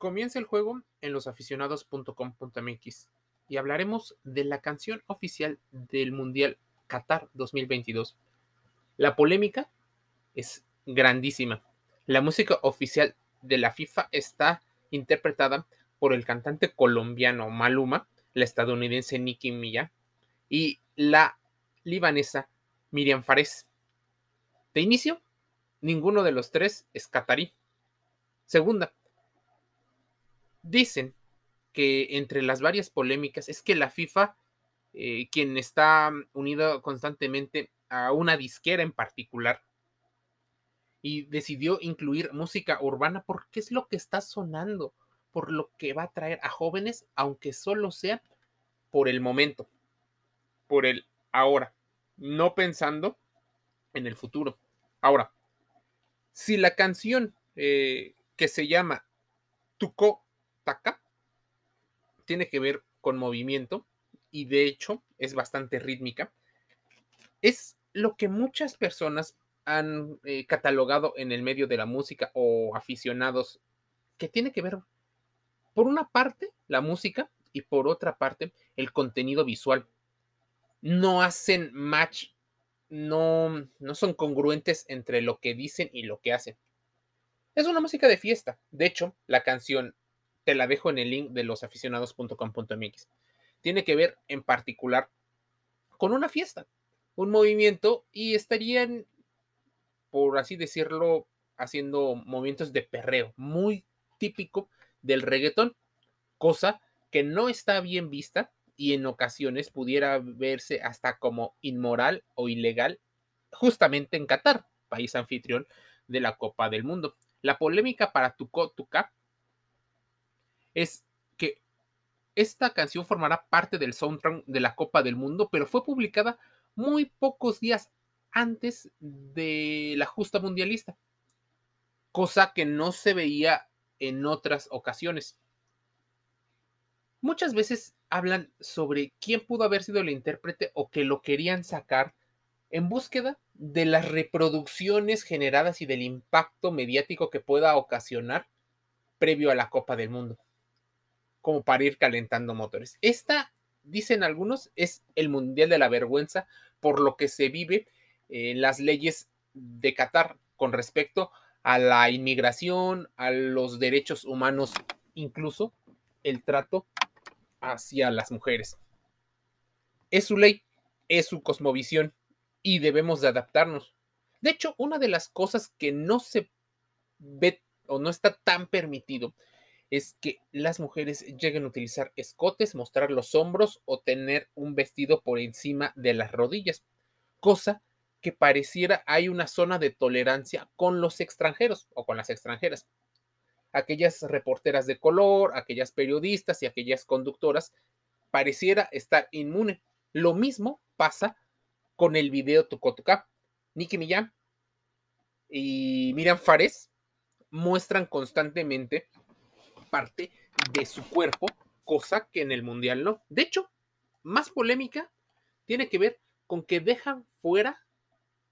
Comienza el juego en losaficionados.com.mx y hablaremos de la canción oficial del Mundial Qatar 2022. La polémica es grandísima. La música oficial de la FIFA está interpretada por el cantante colombiano Maluma, la estadounidense Nicki Milla y la libanesa Miriam Fares. De inicio, ninguno de los tres es catarí. Segunda, dicen que entre las varias polémicas es que la FIFA, eh, quien está unido constantemente a una disquera en particular, y decidió incluir música urbana porque es lo que está sonando, por lo que va a traer a jóvenes, aunque solo sea por el momento, por el ahora, no pensando en el futuro. Ahora, si la canción eh, que se llama Tuco Taka tiene que ver con movimiento y de hecho es bastante rítmica, es lo que muchas personas han eh, catalogado en el medio de la música o aficionados que tiene que ver, por una parte, la música y por otra parte, el contenido visual. No hacen match, no, no son congruentes entre lo que dicen y lo que hacen. Es una música de fiesta. De hecho, la canción, te la dejo en el link de losaficionados.com.mx, tiene que ver en particular con una fiesta, un movimiento y estarían por así decirlo, haciendo movimientos de perreo, muy típico del reggaetón, cosa que no está bien vista y en ocasiones pudiera verse hasta como inmoral o ilegal justamente en Qatar, país anfitrión de la Copa del Mundo. La polémica para Tuco Tuca es que esta canción formará parte del soundtrack de la Copa del Mundo, pero fue publicada muy pocos días antes de la justa mundialista, cosa que no se veía en otras ocasiones. Muchas veces hablan sobre quién pudo haber sido el intérprete o que lo querían sacar en búsqueda de las reproducciones generadas y del impacto mediático que pueda ocasionar previo a la Copa del Mundo, como para ir calentando motores. Esta, dicen algunos, es el Mundial de la Vergüenza por lo que se vive en las leyes de Qatar con respecto a la inmigración, a los derechos humanos, incluso el trato hacia las mujeres. Es su ley, es su cosmovisión y debemos de adaptarnos. De hecho, una de las cosas que no se ve o no está tan permitido es que las mujeres lleguen a utilizar escotes, mostrar los hombros o tener un vestido por encima de las rodillas, cosa que pareciera hay una zona de tolerancia con los extranjeros o con las extranjeras. Aquellas reporteras de color, aquellas periodistas y aquellas conductoras pareciera estar inmune. Lo mismo pasa con el video Tucotuca. Nicki Millán y Miriam Fares muestran constantemente parte de su cuerpo, cosa que en el mundial no. De hecho, más polémica tiene que ver con que dejan fuera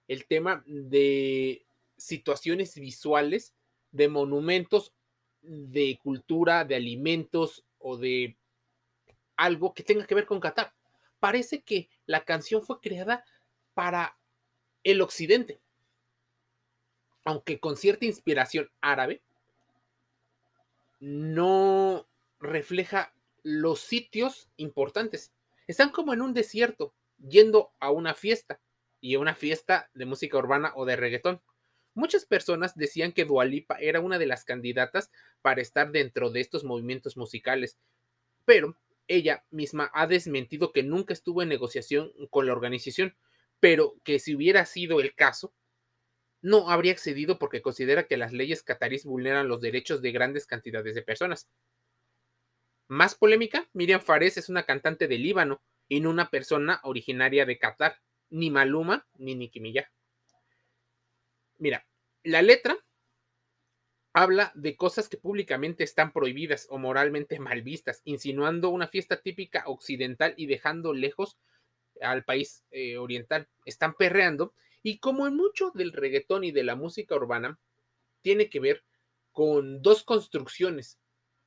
el tema de situaciones visuales, de monumentos, de cultura, de alimentos o de algo que tenga que ver con Qatar. Parece que la canción fue creada para el occidente, aunque con cierta inspiración árabe, no refleja los sitios importantes. Están como en un desierto, yendo a una fiesta y una fiesta de música urbana o de reggaetón. Muchas personas decían que Dualipa era una de las candidatas para estar dentro de estos movimientos musicales, pero ella misma ha desmentido que nunca estuvo en negociación con la organización, pero que si hubiera sido el caso, no habría accedido porque considera que las leyes catarís vulneran los derechos de grandes cantidades de personas. Más polémica, Miriam Fares es una cantante de Líbano y no una persona originaria de Qatar ni Maluma, ni Nicki Milla. Mira, la letra habla de cosas que públicamente están prohibidas o moralmente mal vistas, insinuando una fiesta típica occidental y dejando lejos al país eh, oriental. Están perreando y como en mucho del reggaetón y de la música urbana, tiene que ver con dos construcciones.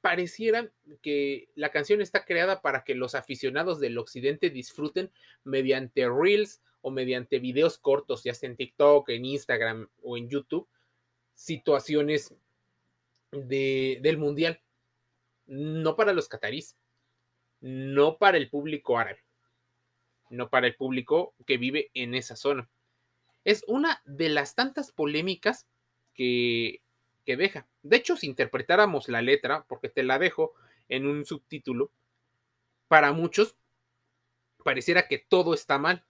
pareciera que la canción está creada para que los aficionados del occidente disfruten mediante reels o mediante videos cortos, ya sea en TikTok, en Instagram o en YouTube, situaciones de, del mundial. No para los catarís, no para el público árabe, no para el público que vive en esa zona. Es una de las tantas polémicas que que deja. De hecho, si interpretáramos la letra, porque te la dejo en un subtítulo, para muchos pareciera que todo está mal.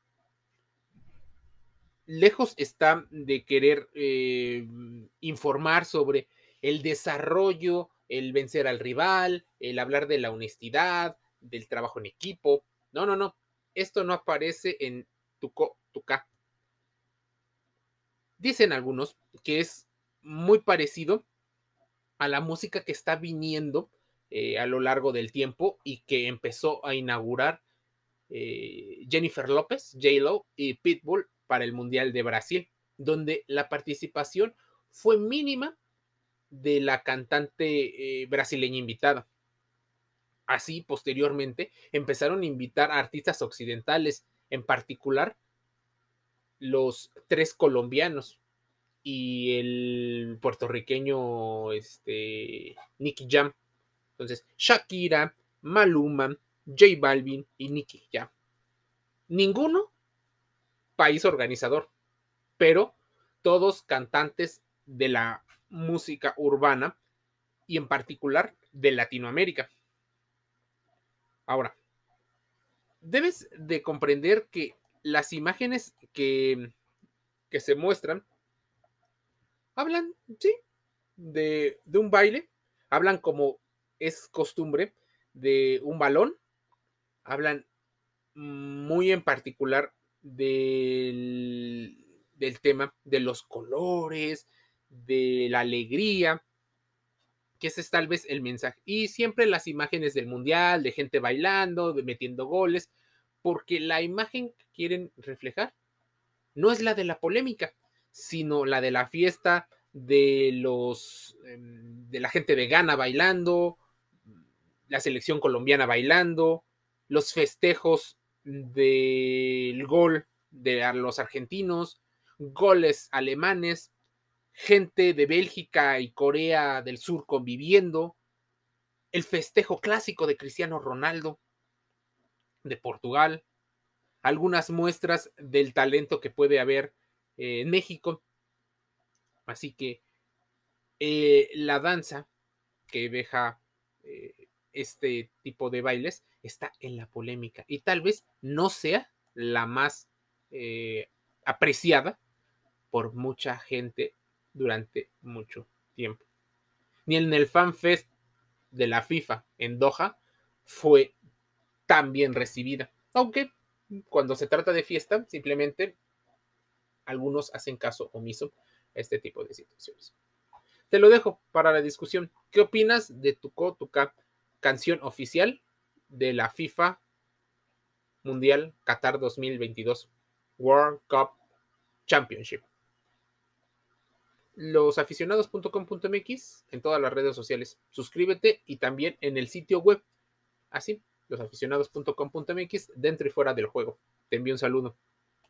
Lejos está de querer eh, informar sobre el desarrollo, el vencer al rival, el hablar de la honestidad, del trabajo en equipo. No, no, no. Esto no aparece en Tuco, Tuca. Dicen algunos que es muy parecido a la música que está viniendo eh, a lo largo del tiempo y que empezó a inaugurar eh, Jennifer López, J-Lo y Pitbull para el Mundial de Brasil, donde la participación fue mínima de la cantante eh, brasileña invitada. Así, posteriormente, empezaron a invitar a artistas occidentales, en particular los tres colombianos, y el puertorriqueño este, Nicky Jam. Entonces, Shakira, Maluma, J Balvin y Nicky Jam. Ninguno país organizador, pero todos cantantes de la música urbana y en particular de Latinoamérica. Ahora, debes de comprender que las imágenes que, que se muestran hablan, sí, de, un baile, hablan como es costumbre de un balón, hablan muy en particular del, del, tema de los colores, de la alegría, que ese es tal vez el mensaje. Y siempre las imágenes del mundial, de gente bailando, de metiendo goles, porque la imagen que quieren reflejar no es la de la polémica, sino la de la fiesta de los em, de la gente vegana bailando, la selección colombiana bailando, los festejos del gol de los argentinos, goles alemanes, gente de Bélgica y Corea del Sur conviviendo, el festejo clásico de Cristiano Ronaldo de Portugal, algunas muestras del talento que puede haber en México. Así que eh, la danza que deja eh, este tipo de bailes está en la polémica y tal vez no sea la más eh, apreciada por mucha gente durante mucho tiempo. Ni en el Fan Fest de la FIFA en Doha fue tan bien recibida. Aunque cuando se trata de fiesta, simplemente algunos hacen caso omiso a este tipo de situaciones. Te lo dejo para la discusión. ¿Qué opinas de tu Tuca, canción oficial de la FIFA Mundial Qatar 2022 World Cup Championship? Losaficionados.com.mx en todas las redes sociales. Suscríbete y también en el sitio web. Así, losaficionados.com.mx dentro y fuera del juego. Te envío un saludo.